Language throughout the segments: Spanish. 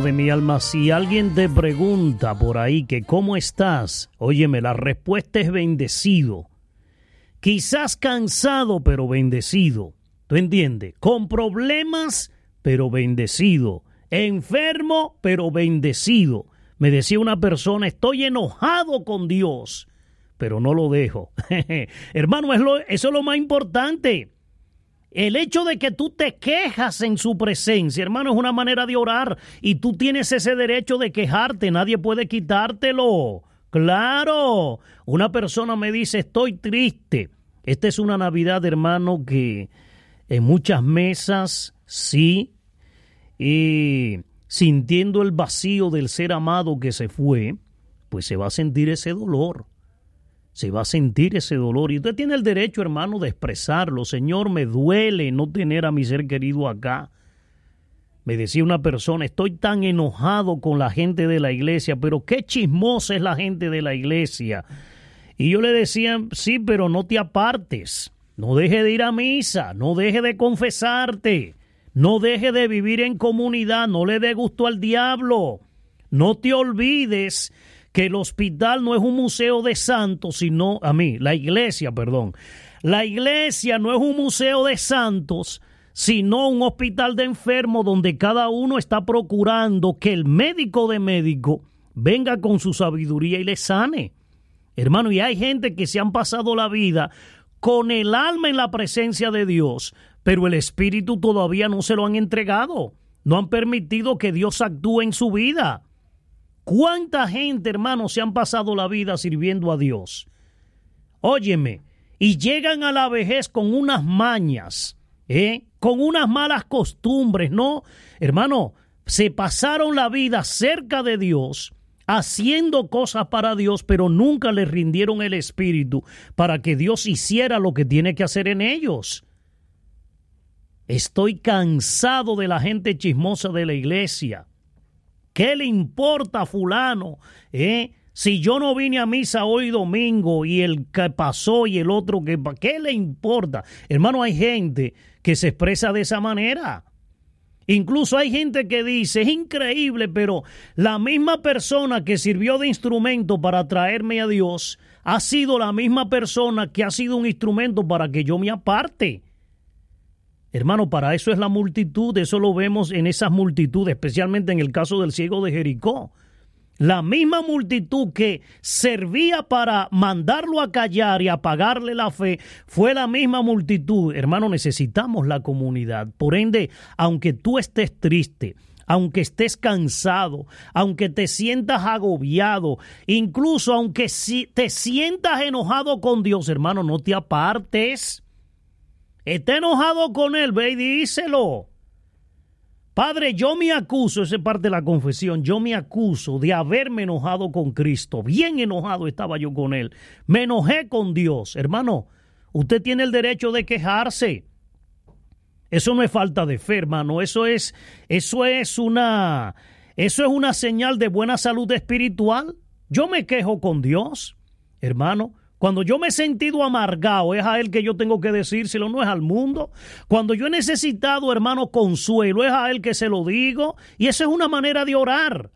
De mi alma, si alguien te pregunta por ahí que cómo estás, óyeme, la respuesta es bendecido. Quizás cansado, pero bendecido. ¿Tú entiendes? Con problemas, pero bendecido. Enfermo, pero bendecido. Me decía una persona, estoy enojado con Dios, pero no lo dejo. Hermano, eso es lo más importante. El hecho de que tú te quejas en su presencia, hermano, es una manera de orar. Y tú tienes ese derecho de quejarte, nadie puede quitártelo. Claro, una persona me dice, estoy triste. Esta es una Navidad, hermano, que en muchas mesas, sí, y sintiendo el vacío del ser amado que se fue, pues se va a sentir ese dolor se va a sentir ese dolor. Y usted tiene el derecho, hermano, de expresarlo. Señor, me duele no tener a mi ser querido acá. Me decía una persona, estoy tan enojado con la gente de la iglesia, pero qué chismosa es la gente de la iglesia. Y yo le decía, sí, pero no te apartes, no deje de ir a misa, no deje de confesarte, no deje de vivir en comunidad, no le dé gusto al diablo, no te olvides que el hospital no es un museo de santos, sino, a mí, la iglesia, perdón, la iglesia no es un museo de santos, sino un hospital de enfermos donde cada uno está procurando que el médico de médico venga con su sabiduría y le sane. Hermano, y hay gente que se han pasado la vida con el alma en la presencia de Dios, pero el espíritu todavía no se lo han entregado. No han permitido que Dios actúe en su vida. ¿Cuánta gente, hermano, se han pasado la vida sirviendo a Dios? Óyeme, y llegan a la vejez con unas mañas, ¿eh? con unas malas costumbres, ¿no? Hermano, se pasaron la vida cerca de Dios, haciendo cosas para Dios, pero nunca le rindieron el espíritu para que Dios hiciera lo que tiene que hacer en ellos. Estoy cansado de la gente chismosa de la iglesia ¿Qué le importa a fulano? Eh? Si yo no vine a misa hoy domingo y el que pasó y el otro que... ¿Qué le importa? Hermano, hay gente que se expresa de esa manera. Incluso hay gente que dice, es increíble, pero la misma persona que sirvió de instrumento para traerme a Dios ha sido la misma persona que ha sido un instrumento para que yo me aparte. Hermano, para eso es la multitud, eso lo vemos en esas multitudes, especialmente en el caso del ciego de Jericó. La misma multitud que servía para mandarlo a callar y apagarle la fe, fue la misma multitud. Hermano, necesitamos la comunidad. Por ende, aunque tú estés triste, aunque estés cansado, aunque te sientas agobiado, incluso aunque te sientas enojado con Dios, hermano, no te apartes. Está enojado con él, ve y díselo. Padre, yo me acuso, esa es parte de la confesión, yo me acuso de haberme enojado con Cristo. Bien enojado estaba yo con él. Me enojé con Dios. Hermano, usted tiene el derecho de quejarse. Eso no es falta de fe, hermano. Eso es, eso es una, eso es una señal de buena salud espiritual. Yo me quejo con Dios, hermano. Cuando yo me he sentido amargado, es a Él que yo tengo que decírselo, no es al mundo. Cuando yo he necesitado, hermano, consuelo, es a Él que se lo digo. Y esa es una manera de orar.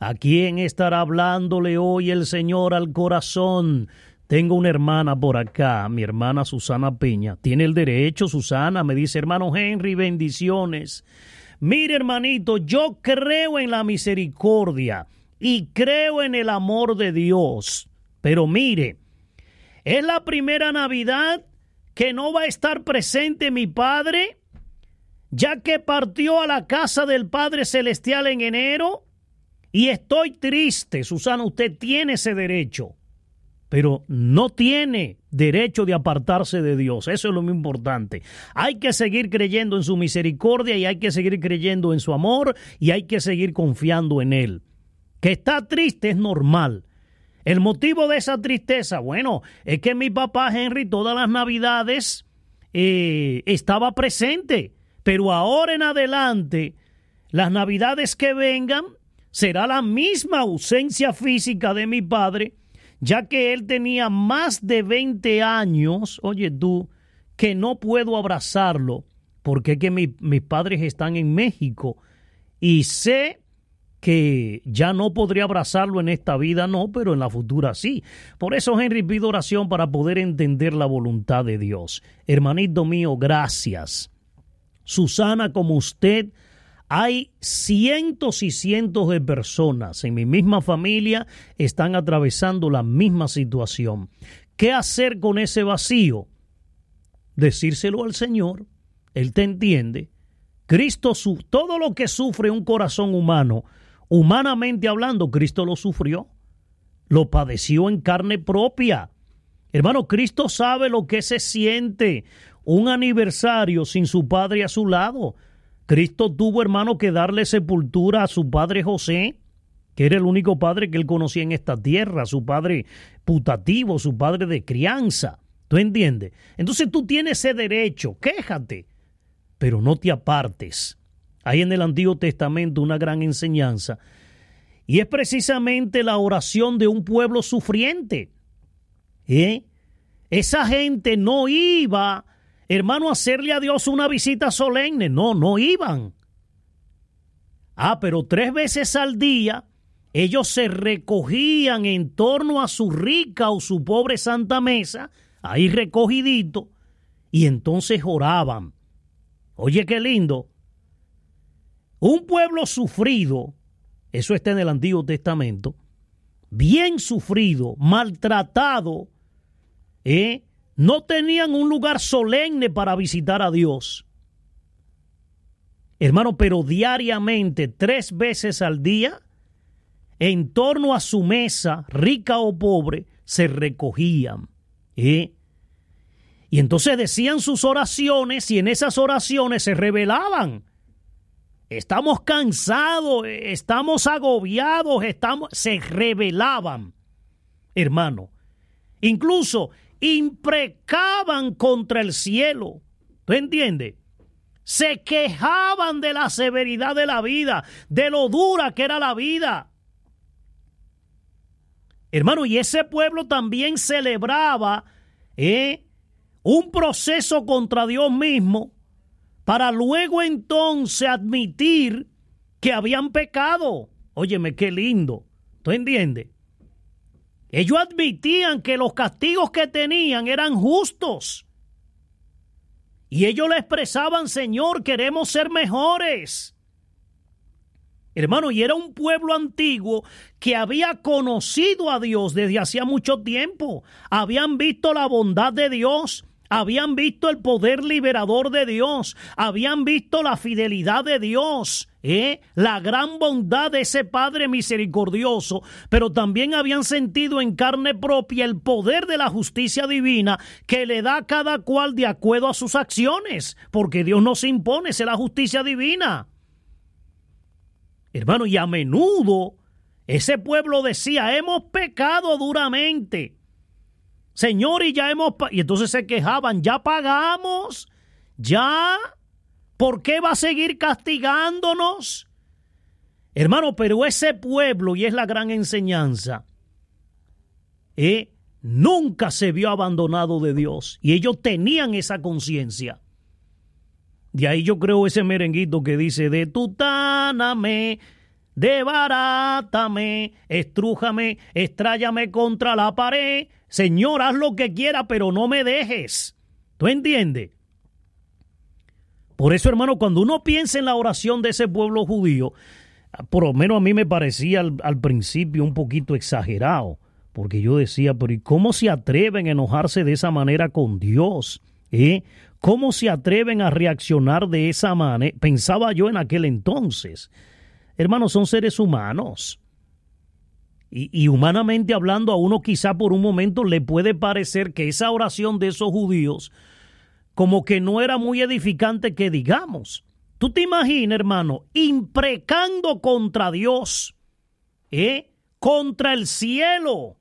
¿A quién estará hablándole hoy el Señor al corazón? Tengo una hermana por acá, mi hermana Susana Peña. Tiene el derecho, Susana, me dice, hermano Henry, bendiciones. Mire, hermanito, yo creo en la misericordia y creo en el amor de Dios. Pero mire, es la primera Navidad que no va a estar presente mi Padre, ya que partió a la casa del Padre Celestial en enero. Y estoy triste, Susana, usted tiene ese derecho, pero no tiene derecho de apartarse de Dios. Eso es lo muy importante. Hay que seguir creyendo en su misericordia y hay que seguir creyendo en su amor y hay que seguir confiando en Él. Que está triste es normal el motivo de esa tristeza, bueno, es que mi papá Henry todas las navidades eh, estaba presente, pero ahora en adelante, las navidades que vengan, será la misma ausencia física de mi padre, ya que él tenía más de 20 años, oye tú, que no puedo abrazarlo, porque es que mis padres están en México y sé que ya no podría abrazarlo en esta vida, no, pero en la futura sí. Por eso, Henry, pido oración para poder entender la voluntad de Dios. Hermanito mío, gracias. Susana, como usted, hay cientos y cientos de personas en mi misma familia están atravesando la misma situación. ¿Qué hacer con ese vacío? Decírselo al Señor. Él te entiende. Cristo, todo lo que sufre un corazón humano, Humanamente hablando, Cristo lo sufrió, lo padeció en carne propia. Hermano, Cristo sabe lo que se siente un aniversario sin su padre a su lado. Cristo tuvo, hermano, que darle sepultura a su padre José, que era el único padre que él conocía en esta tierra, su padre putativo, su padre de crianza. ¿Tú entiendes? Entonces tú tienes ese derecho, quéjate, pero no te apartes hay en el Antiguo Testamento una gran enseñanza. Y es precisamente la oración de un pueblo sufriente. ¿Eh? Esa gente no iba, hermano, a hacerle a Dios una visita solemne. No, no iban. Ah, pero tres veces al día ellos se recogían en torno a su rica o su pobre santa mesa, ahí recogidito, y entonces oraban. Oye, qué lindo. Un pueblo sufrido, eso está en el Antiguo Testamento, bien sufrido, maltratado, ¿eh? no tenían un lugar solemne para visitar a Dios. Hermano, pero diariamente, tres veces al día, en torno a su mesa, rica o pobre, se recogían. ¿eh? Y entonces decían sus oraciones y en esas oraciones se revelaban Estamos cansados, estamos agobiados, estamos se rebelaban, hermano. Incluso imprecaban contra el cielo. ¿Tú entiendes? Se quejaban de la severidad de la vida, de lo dura que era la vida. Hermano, y ese pueblo también celebraba ¿eh? un proceso contra Dios mismo para luego entonces admitir que habían pecado. Óyeme, qué lindo. ¿Tú entiendes? Ellos admitían que los castigos que tenían eran justos. Y ellos le expresaban, Señor, queremos ser mejores. Hermano, y era un pueblo antiguo que había conocido a Dios desde hacía mucho tiempo. Habían visto la bondad de Dios, habían visto el poder liberador de Dios, habían visto la fidelidad de Dios, ¿eh? la gran bondad de ese Padre misericordioso, pero también habían sentido en carne propia el poder de la justicia divina que le da a cada cual de acuerdo a sus acciones, porque Dios no se impone, es la justicia divina. Hermano, y a menudo ese pueblo decía, hemos pecado duramente. Señor, y ya hemos... Y entonces se quejaban, ya pagamos, ya. ¿Por qué va a seguir castigándonos? Hermano, pero ese pueblo, y es la gran enseñanza, eh, nunca se vio abandonado de Dios. Y ellos tenían esa conciencia. De ahí yo creo ese merenguito que dice, de tutáname, debarátame, estrújame, estrállame contra la pared, Señor, haz lo que quiera, pero no me dejes. ¿Tú entiendes? Por eso, hermano, cuando uno piensa en la oración de ese pueblo judío, por lo menos a mí me parecía al, principio un poquito exagerado, porque yo decía, pero ¿y cómo se atreven a enojarse de esa manera con Dios? ¿Eh? ¿Cómo se atreven a reaccionar de esa manera? Pensaba yo en aquel entonces. Hermanos, son seres humanos. Y, humanamente hablando, a uno quizá por un momento le puede parecer que esa oración de esos judíos como que no era muy edificante que digamos. Tú te imaginas, hermano, imprecando contra Dios, ¿eh? Contra el cielo,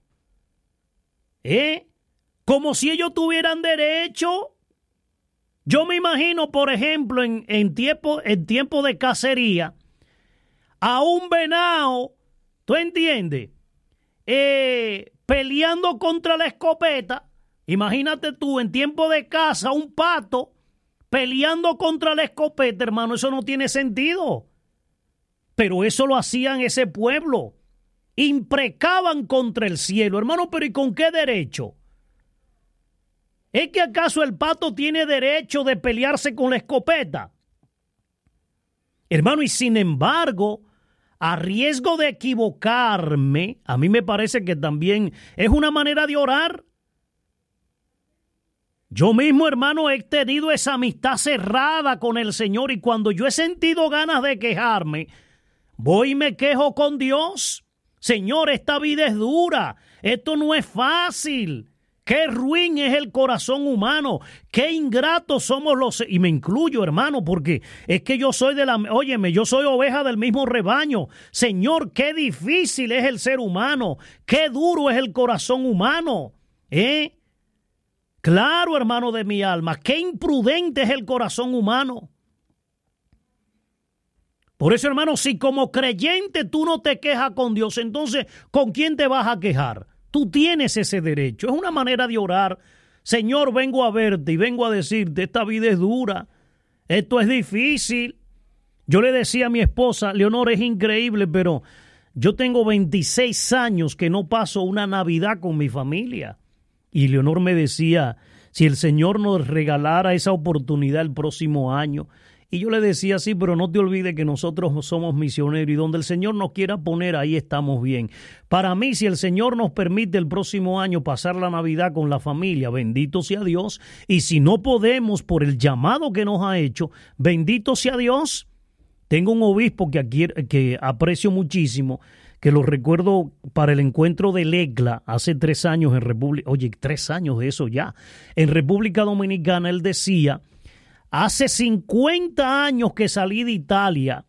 ¿eh? Como si ellos tuvieran derecho. Yo me imagino, por ejemplo, en, en, tiempo, en tiempo de cacería, a un venado, ¿tú entiendes? Eh, peleando contra la escopeta. Imagínate tú en tiempo de caza, un pato peleando contra la escopeta, hermano, eso no tiene sentido. Pero eso lo hacían ese pueblo. Imprecaban contra el cielo. Hermano, pero ¿y con qué derecho? ¿Es que acaso el pato tiene derecho de pelearse con la escopeta? Hermano, y sin embargo, a riesgo de equivocarme, a mí me parece que también es una manera de orar. Yo mismo, hermano, he tenido esa amistad cerrada con el Señor y cuando yo he sentido ganas de quejarme, voy y me quejo con Dios. Señor, esta vida es dura, esto no es fácil. Qué ruin es el corazón humano, qué ingratos somos los y me incluyo, hermano, porque es que yo soy de la, óyeme, yo soy oveja del mismo rebaño. Señor, qué difícil es el ser humano, qué duro es el corazón humano. ¿Eh? Claro, hermano de mi alma, qué imprudente es el corazón humano. Por eso, hermano, si como creyente tú no te quejas con Dios, entonces, ¿con quién te vas a quejar? Tú tienes ese derecho. Es una manera de orar. Señor, vengo a verte y vengo a decirte, esta vida es dura, esto es difícil. Yo le decía a mi esposa, Leonor, es increíble, pero yo tengo 26 años que no paso una Navidad con mi familia. Y Leonor me decía, si el Señor nos regalara esa oportunidad el próximo año, y yo le decía, sí, pero no te olvides que nosotros somos misioneros y donde el Señor nos quiera poner, ahí estamos bien. Para mí, si el Señor nos permite el próximo año pasar la Navidad con la familia, bendito sea Dios. Y si no podemos por el llamado que nos ha hecho, bendito sea Dios. Tengo un obispo que, que aprecio muchísimo, que lo recuerdo para el encuentro de Legla hace tres años en República, oye, tres años de eso ya. En República Dominicana él decía Hace 50 años que salí de Italia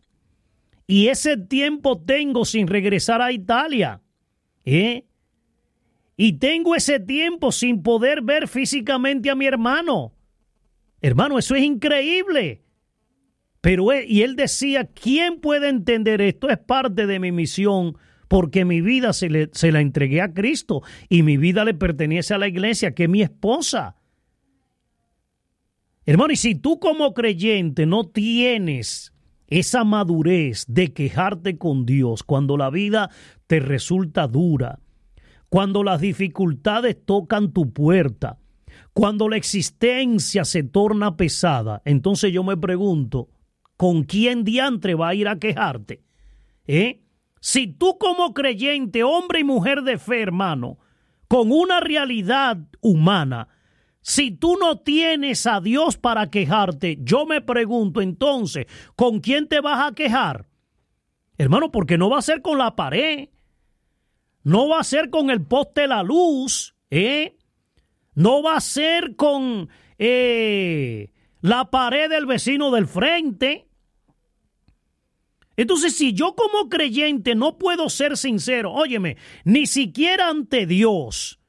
y ese tiempo tengo sin regresar a Italia. ¿eh? Y tengo ese tiempo sin poder ver físicamente a mi hermano. Hermano, eso es increíble. Pero él, y él decía, ¿quién puede entender esto? Es parte de mi misión porque mi vida se, le, se la entregué a Cristo y mi vida le pertenece a la iglesia, que es mi esposa. Hermano, y si tú como creyente no tienes esa madurez de quejarte con Dios cuando la vida te resulta dura, cuando las dificultades tocan tu puerta, cuando la existencia se torna pesada, entonces yo me pregunto, ¿con quién diantre va a ir a quejarte? ¿Eh? Si tú como creyente, hombre y mujer de fe, hermano, con una realidad humana, si tú no tienes a Dios para quejarte, yo me pregunto entonces, ¿con quién te vas a quejar? Hermano, porque no va a ser con la pared, no va a ser con el poste de la luz, ¿eh? No va a ser con eh, la pared del vecino del frente. Entonces, si yo como creyente no puedo ser sincero, óyeme, ni siquiera ante Dios,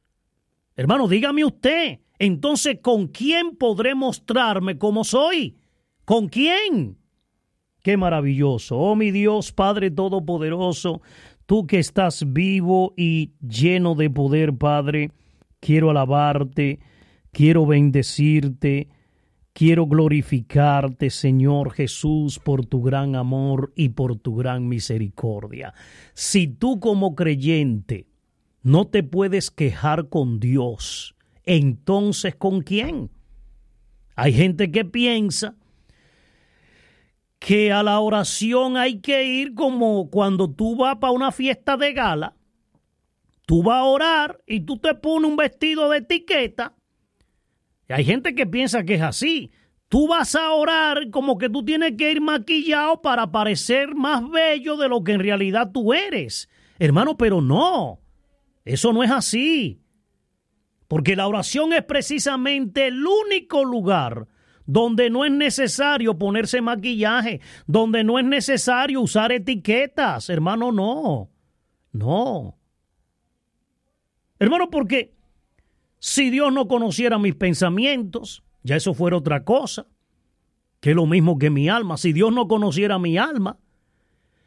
hermano, dígame usted, entonces, ¿con quién podré mostrarme como soy? ¿Con quién? Qué maravilloso. Oh mi Dios, Padre Todopoderoso, tú que estás vivo y lleno de poder, Padre, quiero alabarte, quiero bendecirte, quiero glorificarte, Señor Jesús, por tu gran amor y por tu gran misericordia. Si tú como creyente no te puedes quejar con Dios, entonces ¿con quién? Hay gente que piensa que a la oración hay que ir como cuando tú vas para una fiesta de gala. Tú vas a orar y tú te pones un vestido de etiqueta. Y hay gente que piensa que es así. Tú vas a orar como que tú tienes que ir maquillado para parecer más bello de lo que en realidad tú eres. Hermano, pero no. Eso no es así. Porque la oración es precisamente el único lugar donde no es necesario ponerse maquillaje, donde no es necesario usar etiquetas. Hermano, no. No. Hermano, porque si Dios no conociera mis pensamientos, ya eso fuera otra cosa, que es lo mismo que mi alma. Si Dios no conociera mi alma,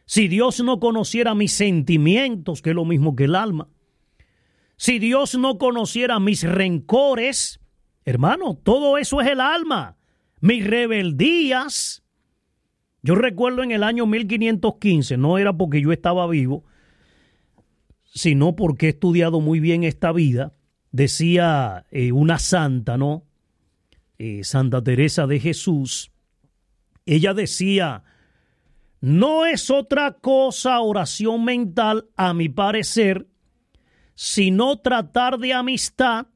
si Dios no conociera mis sentimientos, que es lo mismo que el alma, si Dios no conociera mis rencores, hermano, todo eso es el alma. Mis rebeldías, Yo recuerdo en el año 1515, no era porque yo estaba vivo, sino porque he estudiado muy bien esta vida, decía eh, una santa, ¿no? Eh, santa Teresa de Jesús, ella decía, no es otra cosa oración mental, a mi parecer, sino tratar de amistad,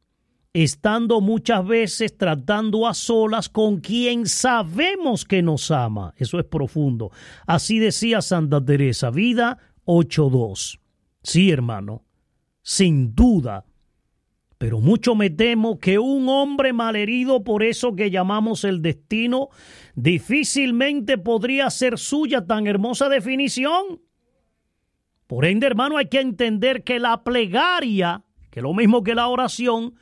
estando muchas veces tratando a solas con quien sabemos que nos ama. Eso es profundo. Así decía Santa Teresa, vida 8.2. Sí, hermano, sin duda. Pero mucho me temo que un hombre malherido por eso que llamamos el destino difícilmente podría ser suya tan hermosa definición. Por ende, hermano, hay que entender que la plegaria, que es lo mismo que la oración,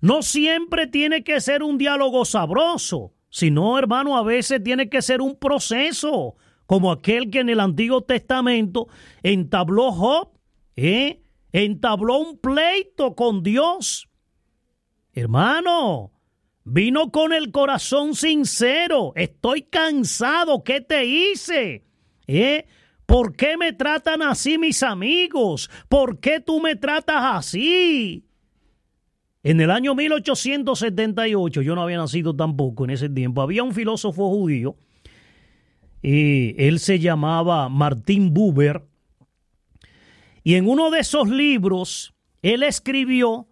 no siempre tiene que ser un diálogo sabroso, sino, hermano, a veces tiene que ser un proceso, como aquel que en el Antiguo Testamento entabló Job, ¿eh? entabló un pleito con Dios. Hermano, vino con el corazón sincero, estoy cansado, ¿qué te hice? ¿Eh? ¿Por qué me tratan así mis amigos? ¿Por qué tú me tratas así? En el año 1878, yo no había nacido tampoco en ese tiempo, había un filósofo judío, y él se llamaba Martín Buber, y en uno de esos libros, él escribió,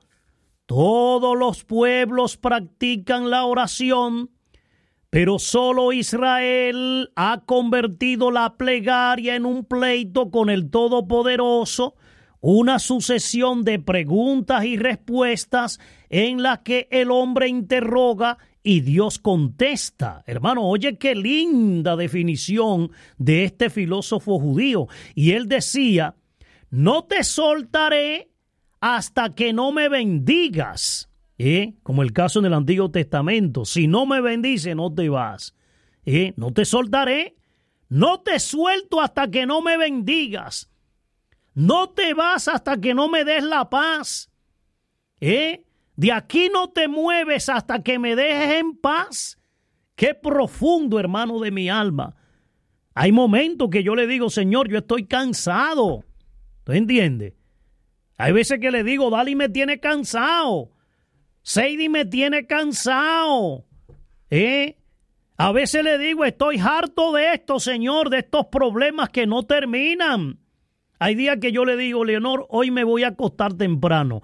todos los pueblos practican la oración, pero solo Israel ha convertido la plegaria en un pleito con el Todopoderoso, una sucesión de preguntas y respuestas en las que el hombre interroga y Dios contesta. Hermano, oye qué linda definición de este filósofo judío. Y él decía, no te soltaré hasta que no me bendigas. ¿Eh? como el caso en el Antiguo Testamento, si no me bendice, no te vas. ¿eh? no te soltaré, no te suelto hasta que no me bendigas. No te vas hasta que no me des la paz. ¿eh? De aquí no te mueves hasta que me dejes en paz. Qué profundo, hermano de mi alma. Hay momentos que yo le digo, Señor, yo estoy cansado. ¿Tú entiendes? Hay veces que le digo, Dali me tiene cansado. Sadie me tiene cansado. ¿Eh? A veces le digo, estoy harto de esto, Señor, de estos problemas que no terminan. Hay días que yo le digo, Leonor, hoy me voy a acostar temprano.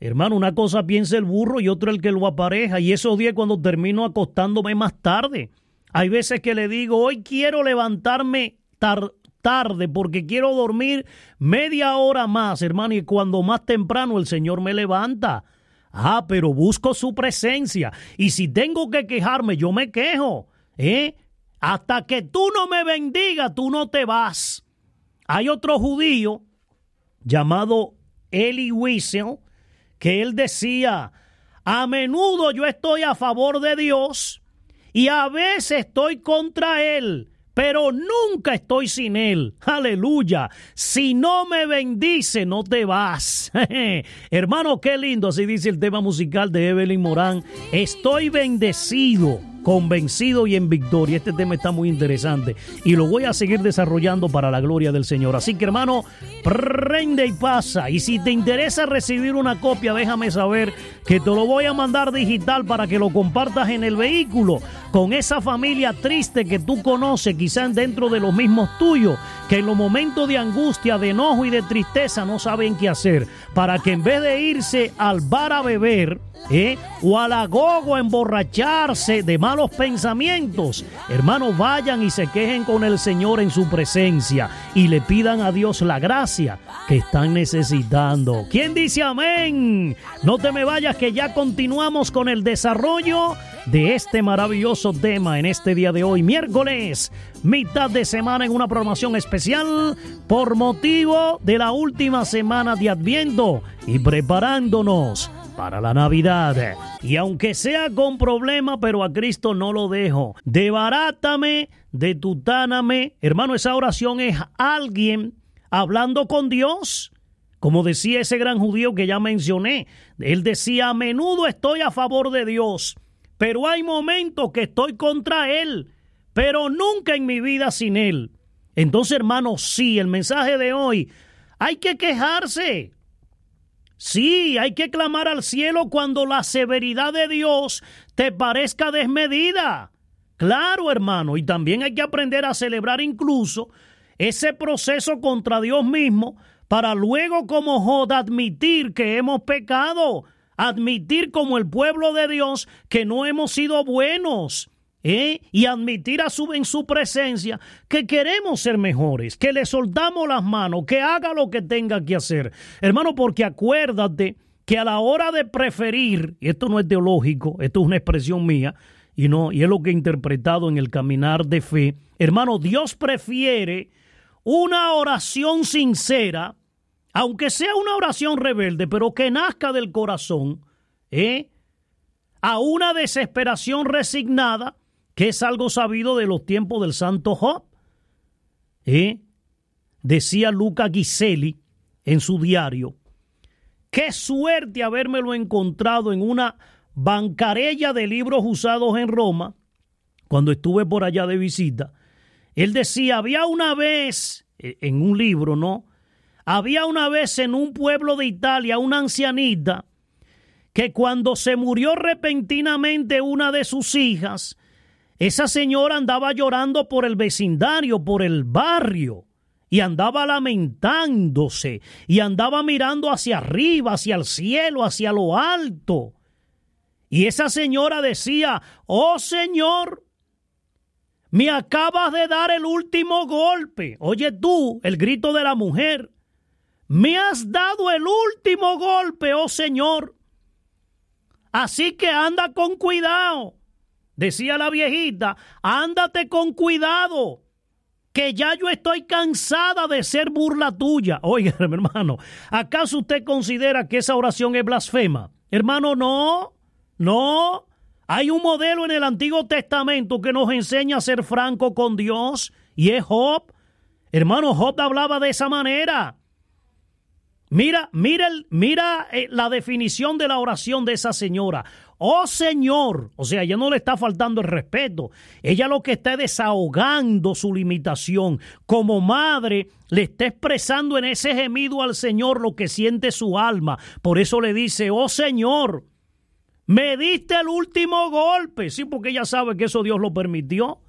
Hermano, una cosa piensa el burro y otra el que lo apareja. Y esos días cuando termino acostándome más tarde. Hay veces que le digo, hoy quiero levantarme tarde porque quiero dormir media hora más, hermano. Y cuando más temprano el Señor me levanta. Ah, pero busco su presencia. Y si tengo que quejarme, yo me quejo. ¿Eh? Hasta que tú no me bendigas, tú no te vas. Hay otro judío llamado Eli Wiesel que él decía, a menudo yo estoy a favor de Dios y a veces estoy contra él pero nunca estoy sin Él. Aleluya. Si no me bendice, no te vas. Hermano, qué lindo, así dice el tema musical de Evelyn Morán. Estoy bendecido convencido y en victoria. Este tema está muy interesante y lo voy a seguir desarrollando para la gloria del Señor. Así que hermano, prende y pasa. Y si te interesa recibir una copia, déjame saber que te lo voy a mandar digital para que lo compartas en el vehículo con esa familia triste que tú conoces, quizás dentro de los mismos tuyos, que en los momentos de angustia, de enojo y de tristeza no saben qué hacer, para que en vez de irse al bar a beber, ¿eh? o a la gogo a emborracharse de malos pensamientos, hermanos, vayan y se quejen con el Señor en su presencia y le pidan a Dios la gracia que están necesitando. ¿Quién dice amén? No te me vayas que ya continuamos con el desarrollo de este maravilloso tema en este día de hoy, miércoles, mitad de semana en una programación especial por motivo de la última semana de Adviento y preparándonos para la Navidad. Y aunque sea con problema, pero a Cristo no lo dejo. Debarátame, detutáname. Hermano, esa oración es alguien hablando con Dios. Como decía ese gran judío que ya mencioné, él decía, a menudo estoy a favor de Dios, pero hay momentos que estoy contra Él. pero nunca en mi vida sin Él. Entonces, hermano, sí, el mensaje de hoy, hay que quejarse. Sí, hay que clamar al cielo cuando la severidad de Dios te parezca desmedida. Claro, hermano, y también hay que aprender a celebrar incluso ese proceso contra Dios mismo para luego como Jod admitir que hemos pecado, admitir como el pueblo de Dios que no hemos sido buenos. ¿Eh? y admitir a su, en su presencia que queremos ser mejores, que le soltamos las manos, que haga lo que tenga que hacer. Hermano, porque acuérdate que a la hora de preferir, y esto no es teológico, esto es una expresión mía, y no, y es lo que he interpretado en el caminar de fe, hermano, Dios prefiere una oración sincera, aunque sea una oración rebelde, pero que nazca del corazón, ¿eh? a una desesperación resignada, que es algo sabido de los tiempos del santo Job. ¿Eh? Decía Luca Giseli en su diario, qué suerte habérmelo encontrado en una bancarella de libros usados en Roma, cuando estuve por allá de visita, él decía, había una vez, eh, en un libro, ¿no? Había una vez en un pueblo de Italia una ancianita que cuando se murió repentinamente una de sus hijas, esa señora andaba llorando por el vecindario, por el barrio, y andaba lamentándose, y andaba mirando hacia arriba, hacia el cielo, hacia lo alto. Y esa señora decía, oh Señor, me acabas de dar el último golpe. Oye tú, el grito de la mujer. Me has dado el último golpe, oh Señor. Así que anda con cuidado. Decía la viejita, ándate con cuidado, que ya yo estoy cansada de ser burla tuya. Oiga, hermano, ¿acaso usted considera que esa oración es blasfema? Hermano, no, no. Hay un modelo en el Antiguo Testamento que nos enseña a ser franco con Dios y es Job. Hermano, Job hablaba de esa manera. Mira, mira, mira eh, la definición de la oración de esa señora. Oh Señor, o sea, ella no le está faltando el respeto. Ella lo que está desahogando su limitación. Como madre, le está expresando en ese gemido al Señor lo que siente su alma. Por eso le dice, oh Señor, me diste el último golpe. Sí, porque ella sabe que eso Dios lo permitió.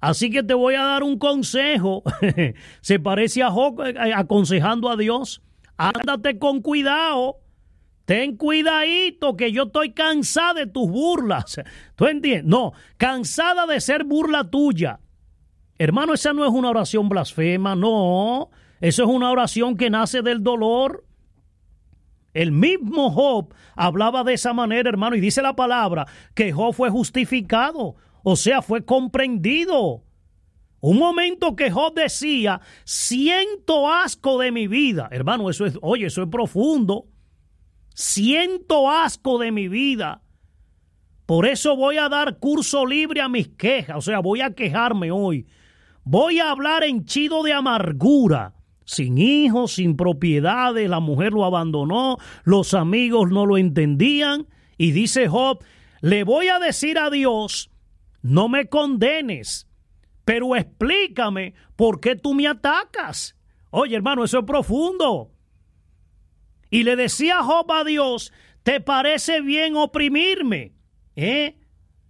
Así que te voy a dar un consejo. Se parece a Job eh, aconsejando a Dios. Ándate con cuidado. Ten cuidadito que yo estoy cansada de tus burlas. ¿Tú entiendes? No, cansada de ser burla tuya. Hermano, esa no es una oración blasfema, no. Eso es una oración que nace del dolor. El mismo Job hablaba de esa manera, hermano, y dice la palabra que Job fue justificado, o sea, fue comprendido. Un momento que Job decía, siento asco de mi vida. Hermano, eso es, oye, eso es profundo. Siento asco de mi vida. Por eso voy a dar curso libre a mis quejas. O sea, voy a quejarme hoy. Voy a hablar henchido de amargura sin hijos, sin propiedades, la mujer lo abandonó, los amigos no lo entendían. Y dice Job, le voy a decir a Dios, no me condenes, pero explícame por qué tú me atacas. Oye, hermano, eso es profundo. Y le decía Job a Dios, ¿te parece bien oprimirme? ¿Eh?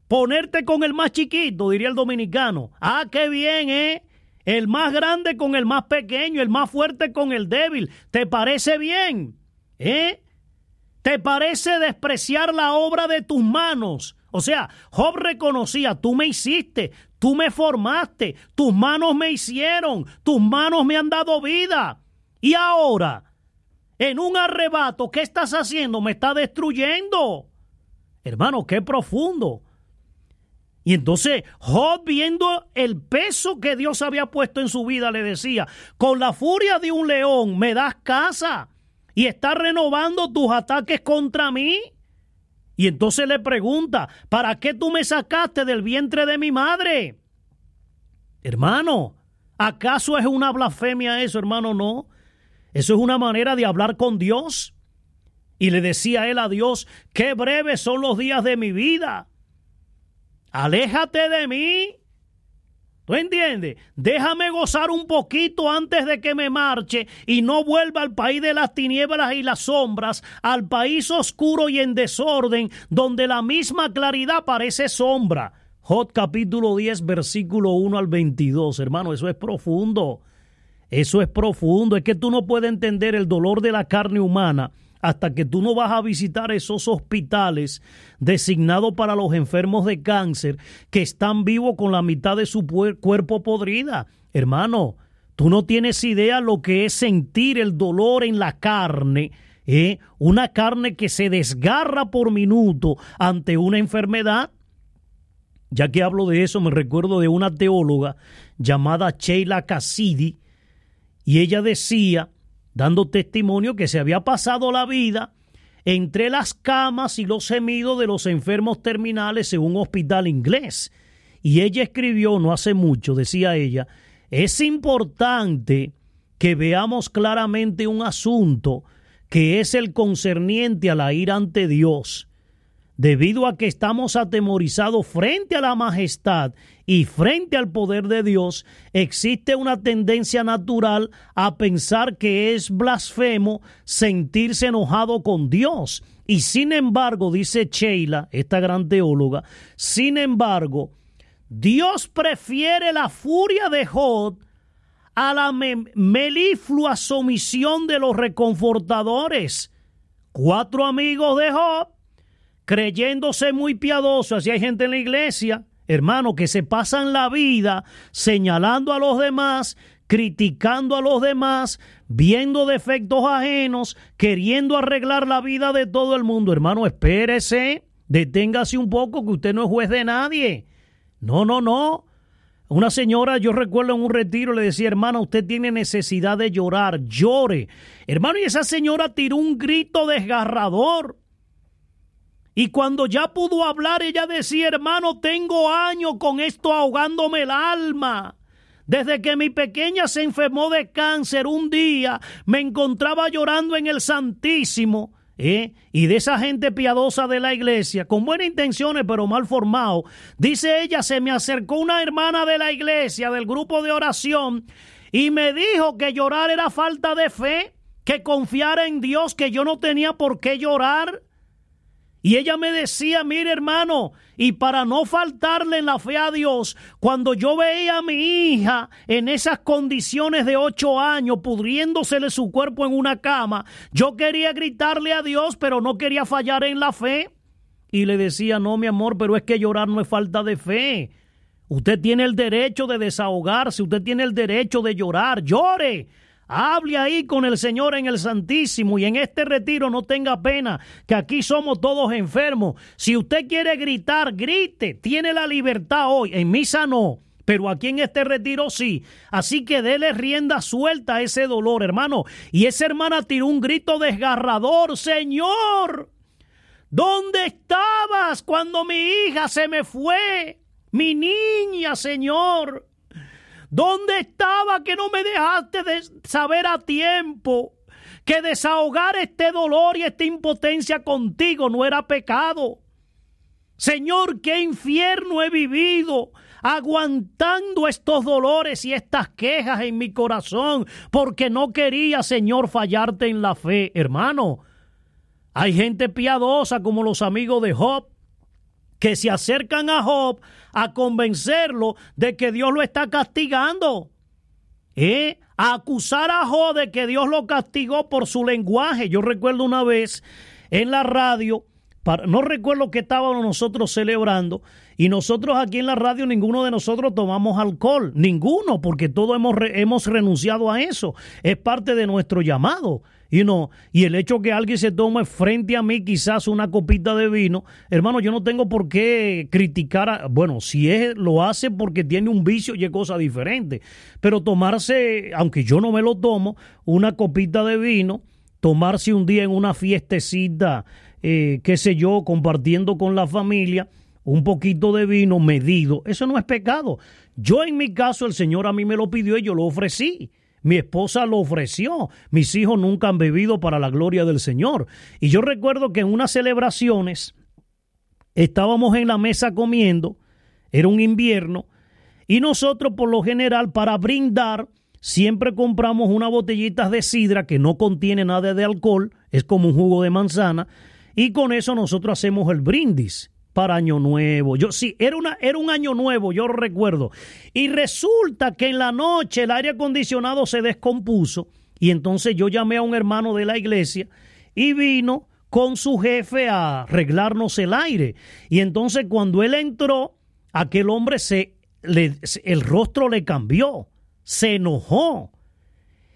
Ponerte con el más chiquito, diría el dominicano. Ah, qué bien, ¿eh? El más grande con el más pequeño, el más fuerte con el débil. ¿Te parece bien? ¿Eh? ¿Te parece despreciar la obra de tus manos? O sea, Job reconocía, tú me hiciste, tú me formaste, tus manos me hicieron, tus manos me han dado vida. Y ahora, en un arrebato, ¿qué estás haciendo? Me está destruyendo. Hermano, qué profundo. Y entonces Job, viendo el peso que Dios había puesto en su vida, le decía, con la furia de un león me das casa y estás renovando tus ataques contra mí. Y entonces le pregunta, ¿para qué tú me sacaste del vientre de mi madre? Hermano, ¿acaso es una blasfemia eso, hermano? No. Eso es una manera de hablar con Dios. Y le decía él a Dios, qué breves son los días de mi vida Aléjate de mí, ¿Tú entiendes? Déjame gozar un poquito antes de que me marche y no vuelva al país de las tinieblas y las sombras, al país oscuro y en desorden, donde la misma claridad parece sombra. Jot capítulo 10, versículo 1 al 22. Hermano, eso es profundo. Eso es profundo. Es que tú no puedes entender el dolor de la carne humana hasta que tú no vas a visitar esos hospitales designados para los enfermos de cáncer que están vivos con la mitad de su cuerpo podrida. Hermano, tú no tienes idea lo que es sentir el dolor en la carne. ¿eh? Una carne que se desgarra por minuto ante una enfermedad. Ya que hablo de eso, me recuerdo de una teóloga llamada Sheila Cassidy, y ella decía dando testimonio que se había pasado la vida entre las camas y los gemidos de los enfermos terminales en un hospital inglés. Y ella escribió, no hace mucho, decía ella, es importante que veamos claramente un asunto que es el concerniente a la ira ante Dios debido a que estamos atemorizados frente a la majestad y frente al poder de Dios, existe una tendencia natural a pensar que es blasfemo sentirse enojado con Dios. Y sin embargo, dice Sheila, esta gran teóloga, sin embargo, Dios prefiere la furia de Jod a la meliflua sumisión de los reconfortadores. Cuatro amigos de Job creyéndose muy piadoso, así hay gente en la iglesia, hermano, que se pasan la vida señalando a los demás, criticando a los demás, viendo defectos ajenos, queriendo arreglar la vida de todo el mundo. Hermano, espérese, deténgase un poco que usted no es juez de nadie. No, no, no. Una señora, yo recuerdo en un retiro, le decía, hermana, usted tiene necesidad de llorar, llore. Hermano, y esa señora tiró un grito desgarrador. Y cuando ya pudo hablar, ella decía, hermano, tengo años con esto ahogándome el alma. Desde que mi pequeña se enfermó de cáncer un día, me encontraba llorando en el Santísimo. ¿eh? Y de esa gente piadosa de la iglesia, con buenas intenciones pero mal formado, dice ella, se me acercó una hermana de la iglesia, del grupo de oración, y me dijo que llorar era falta de fe, que confiara en Dios, que yo no tenía por qué llorar. Y ella me decía, mire hermano, y para no faltarle en la fe a Dios, cuando yo veía a mi hija en esas condiciones de ocho años, pudriéndosele su cuerpo en una cama, yo quería gritarle a Dios, pero no quería fallar en la fe. Y le decía, no, mi amor, pero es que llorar no es falta de fe. Usted tiene el derecho de desahogarse, usted tiene el derecho de llorar, llore. Hable ahí con el Señor en el Santísimo y en este retiro no tenga pena, que aquí somos todos enfermos. Si usted quiere gritar, grite, tiene la libertad hoy. En misa no, pero aquí en este retiro sí. Así que dele rienda suelta a ese dolor, hermano. Y esa hermana tiró un grito desgarrador, Señor. ¿Dónde estabas cuando mi hija se me fue? Mi niña, Señor. ¿Dónde estaba que no me dejaste de saber a tiempo que desahogar este dolor y esta impotencia contigo no era pecado? Señor, qué infierno he vivido aguantando estos dolores y estas quejas en mi corazón porque no quería, Señor, fallarte en la fe. Hermano, hay gente piadosa como los amigos de Job que se acercan a Job a convencerlo de que Dios lo está castigando. ¿Eh? A acusar a Job de que Dios lo castigó por su lenguaje. Yo recuerdo una vez en la radio, no recuerdo que estábamos nosotros celebrando, y nosotros aquí en la radio, ninguno de nosotros tomamos alcohol, ninguno, porque todos hemos, hemos renunciado a eso. Es parte de nuestro llamado. Y no, y el hecho que alguien se tome frente a mí quizás una copita de vino, hermano, yo no tengo por qué criticar, a, bueno, si es, lo hace porque tiene un vicio y es cosa diferente, pero tomarse, aunque yo no me lo tomo, una copita de vino, tomarse un día en una fiestecita, eh, qué sé yo, compartiendo con la familia, un poquito de vino medido, eso no es pecado. Yo en mi caso, el Señor a mí me lo pidió y yo lo ofrecí. Mi esposa lo ofreció. Mis hijos nunca han bebido para la gloria del Señor. Y yo recuerdo que en unas celebraciones estábamos en la mesa comiendo, era un invierno, Y nosotros por lo general para brindar siempre compramos unas botellitas de sidra que no contiene nada de alcohol, es como un jugo de manzana, y con eso nosotros hacemos el brindis para Año Nuevo. Yo sí, era, una, era un año nuevo, yo recuerdo. Y resulta que en la noche el aire acondicionado se descompuso y entonces yo llamé a un hermano de la iglesia y vino con su jefe a arreglarnos el aire. Y entonces cuando él entró, aquel hombre se, le, el rostro le cambió, se enojó.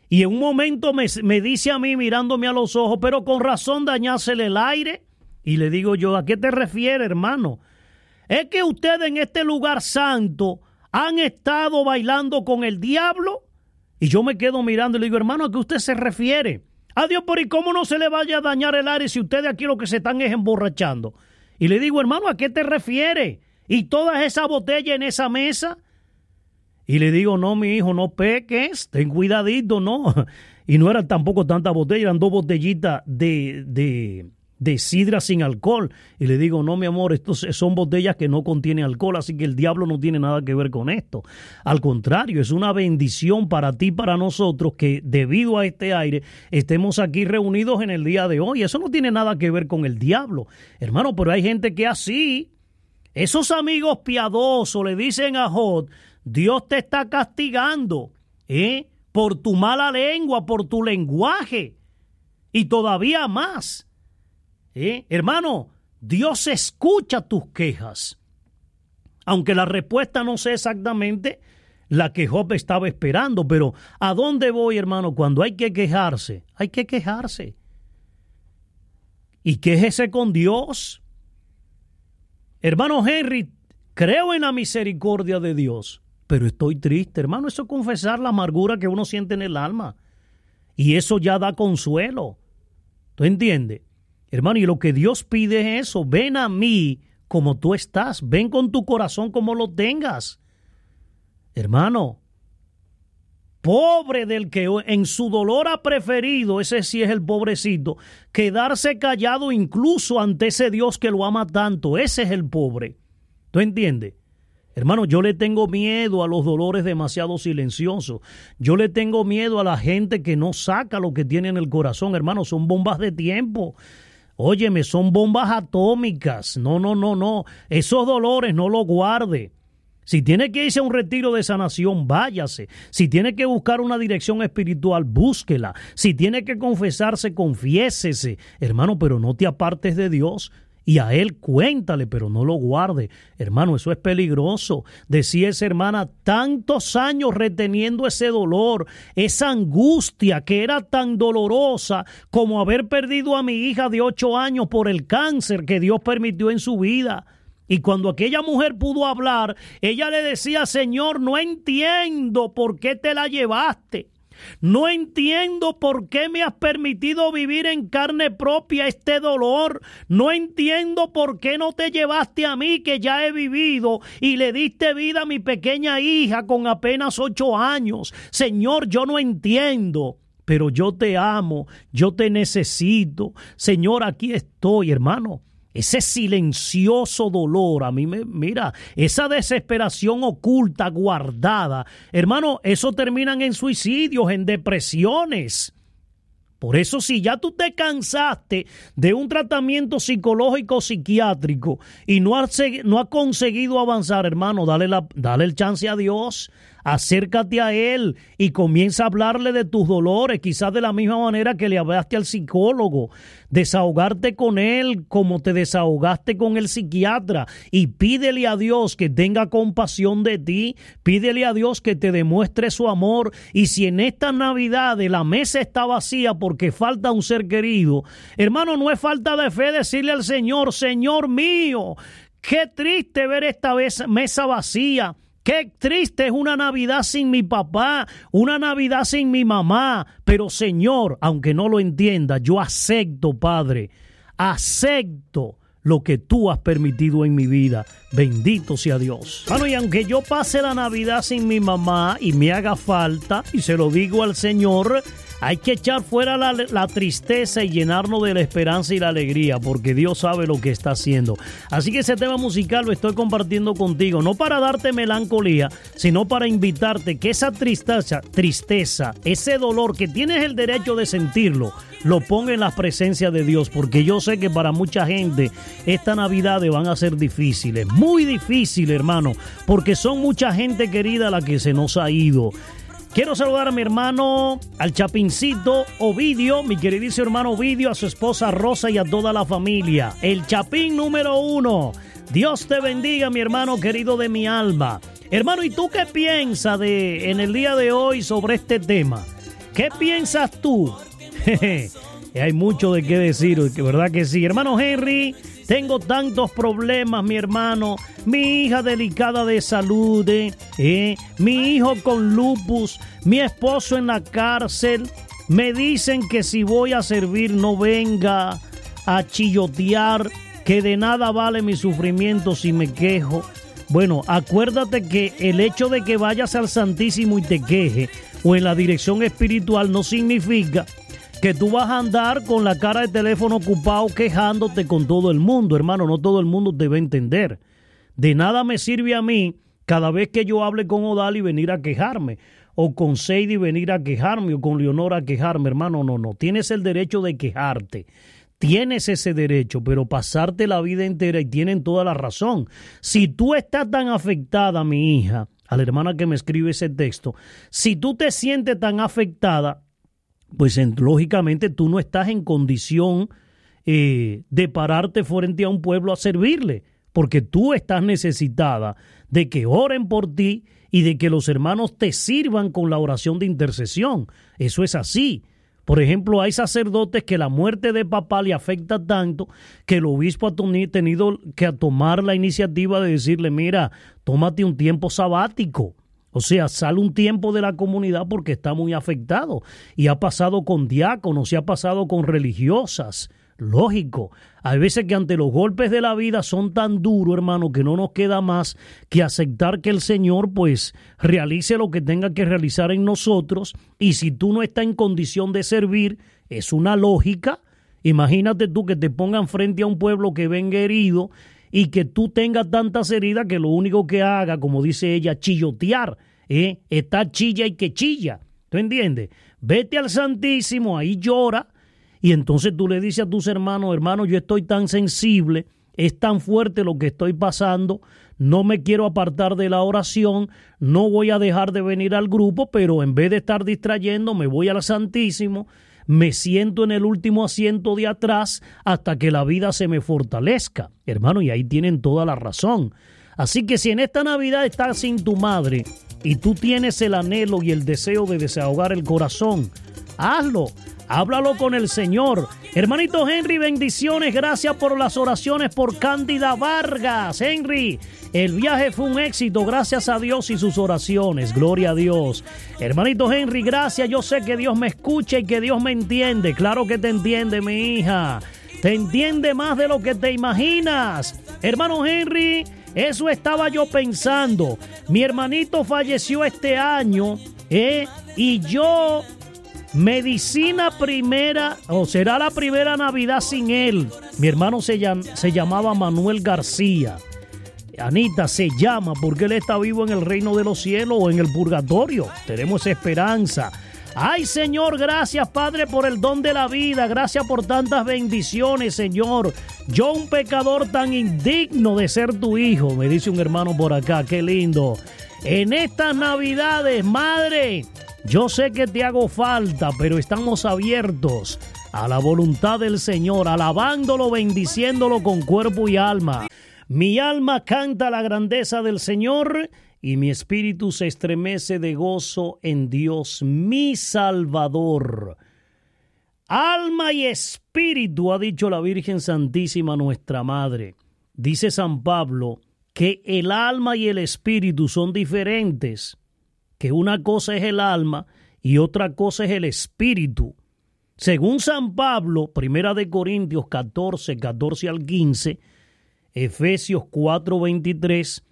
Y en un momento me, me, dice a mí mirándome a los ojos, pero con razón dañásele el aire. Y le digo yo, ¿a qué te refieres, hermano? Es que ustedes en este lugar santo han estado bailando con el diablo. Y yo me quedo mirando y le digo, hermano, ¿a qué usted se refiere? Adiós, pero ¿y cómo no se le vaya a dañar el aire si ustedes aquí lo que se están es emborrachando? Y le digo, hermano, ¿a qué te refieres? ¿Y todas esas botellas en esa mesa? Y le digo, no, mi hijo, no peques, ten cuidadito, no. Y no eran tampoco tantas botellas, eran dos botellitas de, de, de sidra sin alcohol. Y le digo, no, mi amor, estos son botellas que no contienen alcohol, así que el diablo no tiene nada que ver con esto. Al contrario, es una bendición para ti, para nosotros, que debido a este aire estemos aquí reunidos en el día de hoy. Eso no tiene nada que ver con el diablo. Hermano, pero hay gente que así, esos amigos piadosos le dicen a Jod, Dios te está castigando, ¿eh? Por tu mala lengua, por tu lenguaje. Y todavía más Hermano, Dios escucha tus quejas. Aunque la respuesta no sea exactamente la que Job estaba esperando, pero ¿a dónde voy, hermano? Cuando hay que quejarse, hay que quejarse. Y quéjese con Dios. Hermano Henry, creo en la misericordia de Dios, pero estoy triste, hermano. Eso es confesar la amargura que uno siente en el alma. Y eso ya da consuelo. ¿Tú entiendes? Hermano, y lo que Dios pide es eso, ven a mí como tú estás, ven con tu corazón como lo tengas. Hermano, pobre del que en su dolor ha preferido, ese sí es el pobrecito, quedarse callado incluso ante ese Dios que lo ama tanto, ese es el pobre. ¿Tú entiendes? Hermano, yo le tengo miedo a los dolores demasiado silenciosos. Yo le tengo miedo a la gente que no saca lo que tiene en el corazón. Hermano, son bombas de tiempo. Óyeme, son bombas atómicas. No, no, no, no. Esos dolores no los guarde. Si tiene que irse a un retiro de sanación, váyase. Si tiene que buscar una dirección espiritual, búsquela. Si tiene que confesarse, confiésese. Hermano, pero no te apartes de Dios y a él cuéntale, pero no lo guarde. Hermano, eso es peligroso. Decía esa hermana, tantos años reteniendo ese dolor, esa angustia que era tan dolorosa como haber perdido a mi hija de ocho años por el cáncer que Dios permitió en su vida. Y cuando aquella mujer pudo hablar, ella le decía, Señor, no entiendo por qué te la llevaste. No entiendo por qué me has permitido vivir en carne propia este dolor. No entiendo por qué no te llevaste a mí que ya he vivido y le diste vida a mi pequeña hija con apenas ocho años. Señor, yo no entiendo. Pero yo te amo, yo te necesito. Señor, aquí estoy, hermano ese silencioso dolor, a mí me, mira, esa desesperación oculta, guardada, hermano, eso terminan en suicidios, en depresiones. Por eso si ya tú te cansaste de un tratamiento psicológico psiquiátrico y no has, no conseguido avanzar, hermano, dale, la, dale el chance a Dios acércate a Él y comienza a hablarle de tus dolores, quizás de la misma manera que le hablaste al psicólogo, desahogarte con Él como te desahogaste con el psiquiatra. Y pídele a Dios que tenga compasión de ti, pídele a Dios que te demuestre su amor. Y si en esta Navidad la mesa está vacía porque falta un ser querido, hermano, no es falta de fe decirle al Señor, Señor mío, Qué triste ver esta mesa vacía. Qué triste es una Navidad sin mi papá, una Navidad sin mi mamá. Pero Señor, aunque no lo entienda, yo acepto, Padre, acepto lo que tú has permitido en mi vida. Bendito sea Dios. Bueno, y aunque yo pase la Navidad sin mi mamá y me haga falta, y se lo digo al Señor, Hay que echar fuera la, tristeza y llenarnos de la esperanza y la alegría, porque Dios sabe lo que está haciendo. Así que ese tema musical lo estoy compartiendo contigo, no para darte melancolía, sino para invitarte que esa tristeza, tristeza, ese dolor que tienes el derecho de sentirlo, lo ponga en la presencia de Dios, porque yo sé que para mucha gente esta Navidad van a ser difíciles, muy difíciles, hermano, porque son mucha gente querida la que se nos ha ido. Quiero saludar a mi hermano, al Chapincito Ovidio, mi queridísimo hermano Ovidio, a su esposa Rosa y a toda la familia. El Chapín número uno. Dios te bendiga, mi hermano querido de mi alma. Hermano, ¿y tú qué piensas de, en el día de hoy sobre este tema? ¿Qué piensas tú? Hay mucho de qué decir, ¿verdad que sí? Hermano Henry, tengo tantos problemas, mi hermano. Mi hija delicada de salud, eh, eh, mi hijo con lupus, mi esposo en la cárcel. Me dicen que si voy a servir no venga a chillotear, que de nada vale mi sufrimiento si me quejo. Bueno, acuérdate que el hecho de que vayas al Santísimo y te queje o en la dirección espiritual no significa que tú vas a andar con la cara de teléfono ocupado quejándote con todo el mundo, hermano, no todo el mundo te va a entender. De nada me sirve a mí cada vez que yo hable con Odal y venir a quejarme, o con Sadie venir a quejarme, o con Leonora a quejarme, hermano, no, no, tienes el derecho de quejarte. Tienes ese derecho, pero pasarte la vida entera y tienen toda la razón. Si tú estás tan afectada, mi hija, a la hermana que me escribe ese texto, si tú te sientes tan afectada, pues lógicamente tú no estás en condición eh, de pararte frente a un pueblo a servirle, porque tú estás necesitada de que oren por ti y de que los hermanos te sirvan con la oración de intercesión. Eso es así. Por ejemplo, hay sacerdotes que la muerte de papá le afecta tanto que el obispo ha tenido que tomar la iniciativa de decirle, mira, tómate un tiempo sabático o sea, sale un tiempo de la comunidad porque está muy afectado. Y ha pasado con diáconos, y ha pasado con religiosas. Lógico. Hay veces que ante los golpes de la vida son tan duros, hermano, que no nos queda más que aceptar que el Señor, pues, realice lo que tenga que realizar en nosotros. Y si tú no estás en condición de servir, es una lógica. Imagínate tú que te pongan frente a un pueblo que venga herido y que tú tengas tantas heridas que lo único que haga, como dice ella, chillotear, ¿eh? está chilla y que chilla. ¿Tú entiendes? Vete al Santísimo, ahí llora, y entonces tú le dices a tus hermanos, hermano, yo estoy tan sensible, es tan fuerte lo que estoy pasando, no me quiero apartar de la oración, no voy a dejar de venir al grupo, pero en vez de estar distrayendo, me voy al Santísimo, me siento en el último asiento de atrás hasta que la vida se me fortalezca. Hermano, y ahí tienen toda la razón. Así que si en esta Navidad estás sin tu madre y tú tienes el anhelo y el deseo de desahogar el corazón, hazlo. Háblalo con el Señor. Hermanito Henry, bendiciones. Gracias por las oraciones por Cándida Vargas. Henry, el viaje fue un éxito, gracias a Dios y sus oraciones. Gloria a Dios. Hermanito Henry, gracias. Yo sé que Dios me escucha y que Dios me entiende. Claro que te entiende, mi hija. Te entiende más de lo que te imaginas. Hermano Henry, eso estaba yo pensando. Mi hermanito falleció este año, ¿eh? Y yo Medicina primera, o será la primera Navidad sin él. Mi hermano se, se llamaba Manuel García. Anita se llama porque él está vivo en el reino de los cielos o en el purgatorio. Tenemos esperanza. Ay Señor, gracias Padre por el don de la vida, gracias por tantas bendiciones Señor. Yo un pecador tan indigno de ser tu hijo, me dice un hermano por acá, qué lindo. En estas navidades, Madre, yo sé que te hago falta, pero estamos abiertos a la voluntad del Señor, alabándolo, bendiciéndolo con cuerpo y alma. Mi alma canta la grandeza del Señor y mi espíritu se estremece de gozo en Dios, mi Salvador. Alma y espíritu, ha dicho la Virgen Santísima nuestra Madre. Dice San Pablo que el alma y el espíritu son diferentes, que una cosa es el alma y otra cosa es el espíritu. Según San Pablo, Primera de Corintios 14, 14 al 15, Efesios 4:23,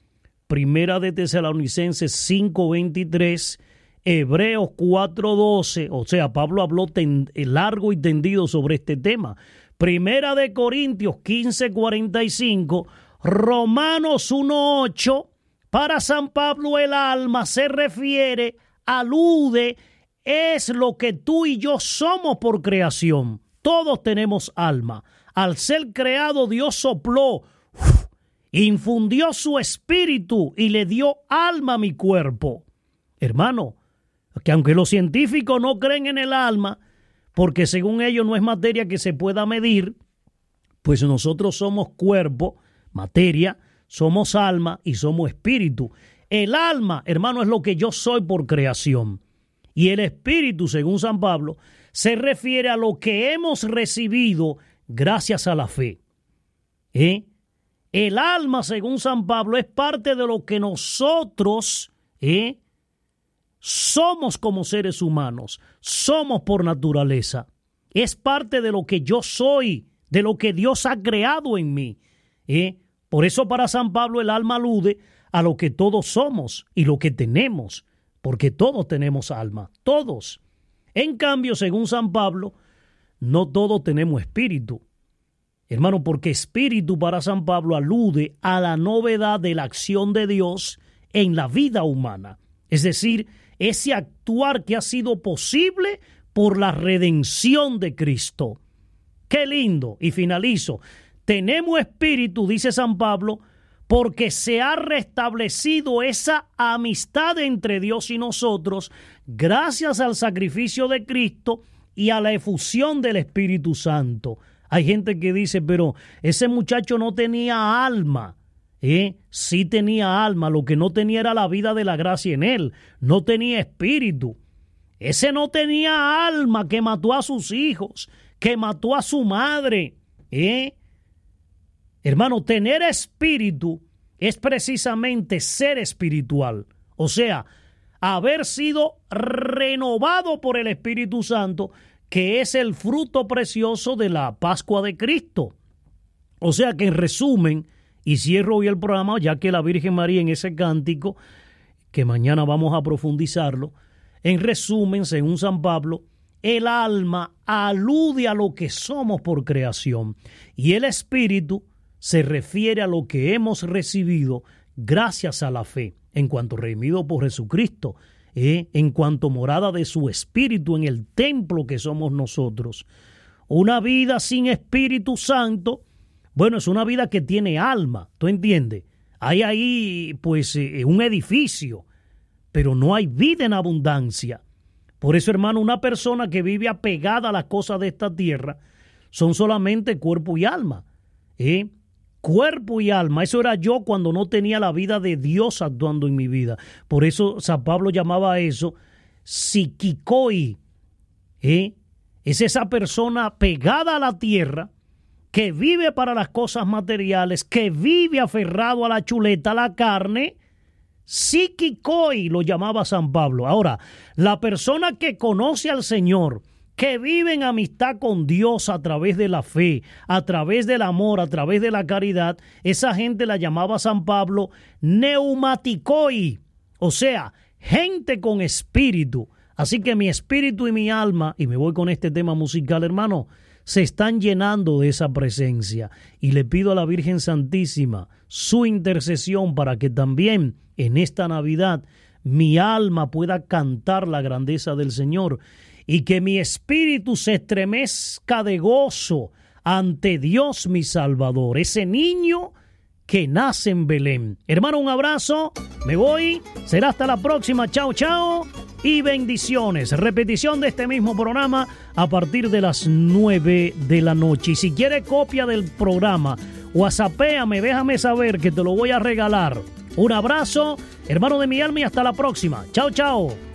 Primera de Tesalonicenses 5:23, Hebreos 4:12, o sea, Pablo habló largo y tendido sobre este tema. Primera de Corintios 15:45, Romanos 1:8, para San Pablo el alma se refiere, alude, es lo que tú y yo somos por creación. Todos tenemos alma. Al ser creado, Dios sopló, infundió su espíritu y le dio alma a mi cuerpo. Hermano, que aunque los científicos no creen en el alma, porque según ellos no es materia que se pueda medir, pues nosotros somos cuerpo, materia, somos alma y somos espíritu. El alma, hermano, es lo que yo soy por creación. Y el espíritu, según San Pablo, se refiere a lo que hemos recibido gracias a la fe. ¿Eh? El alma, según San Pablo, es parte de lo que nosotros ¿eh? somos como seres humanos, somos por naturaleza. Es parte de lo que yo soy, de lo que Dios ha creado en mí. ¿eh? Por eso para San Pablo el alma alude a lo que todos somos y lo que tenemos, porque todos tenemos alma, todos. En cambio, según San Pablo, no todos tenemos espíritu. Hermano, porque espíritu para San Pablo alude a la novedad de la acción de Dios en la vida humana. Es decir, ese actuar que ha sido posible por la redención de Cristo. Qué lindo. Y finalizo. Tenemos espíritu, dice San Pablo, porque se ha restablecido esa amistad entre Dios y nosotros gracias al sacrificio de Cristo y a la efusión del Espíritu Santo. Hay gente que dice, pero ese muchacho no tenía alma. ¿Eh? Sí tenía alma, lo que no tenía era la vida de la gracia en él, no tenía espíritu. Ese no tenía alma que mató a sus hijos, que mató a su madre. ¿Eh? Hermano, tener espíritu es precisamente ser espiritual. O sea, haber sido renovado por el Espíritu Santo, que es el fruto precioso de la Pascua de Cristo. O sea que en resumen, y cierro hoy el programa, ya que la Virgen María en ese cántico, que mañana vamos a profundizarlo, en resumen, según San Pablo, el alma alude a lo que somos por creación y el espíritu se refiere a lo que hemos recibido gracias a la fe, en cuanto redimido por Jesucristo, ¿eh? en cuanto morada de su espíritu en el templo que somos nosotros. Una vida sin Espíritu Santo, bueno, es una vida que tiene alma, ¿tú entiendes? Hay ahí, pues, eh, un edificio, pero no hay vida en abundancia. Por eso, hermano, una persona que vive apegada a las cosas de esta tierra son solamente cuerpo y alma. ¿eh? Cuerpo y alma. Eso era yo cuando no tenía la vida de Dios actuando en mi vida. Por eso San Pablo llamaba a eso psiquicoi. ¿eh? Es esa persona pegada a la tierra que vive para las cosas materiales, que vive aferrado a la chuleta, a la carne. Psiquicoi lo llamaba San Pablo. Ahora, la persona que conoce al Señor, que viven amistad con Dios a través de la fe, a través del amor, a través de la caridad, esa gente la llamaba San Pablo neumaticoi, o sea, gente con espíritu. Así que mi espíritu y mi alma, y me voy con este tema musical, hermano, se están llenando de esa presencia. Y le pido a la Virgen Santísima su intercesión para que también en esta Navidad mi alma pueda cantar la grandeza del Señor y que mi espíritu se estremezca de gozo ante Dios mi Salvador, ese niño que nace en Belén. Hermano, un abrazo, me voy, será hasta la próxima, chao, chao y bendiciones. Repetición de este mismo programa a partir de las 9 de la noche. Y si quiere copia del programa, whatsappéame, déjame saber que te lo voy a regalar. Un abrazo, hermano de mi alma y hasta la próxima. Chao, chao.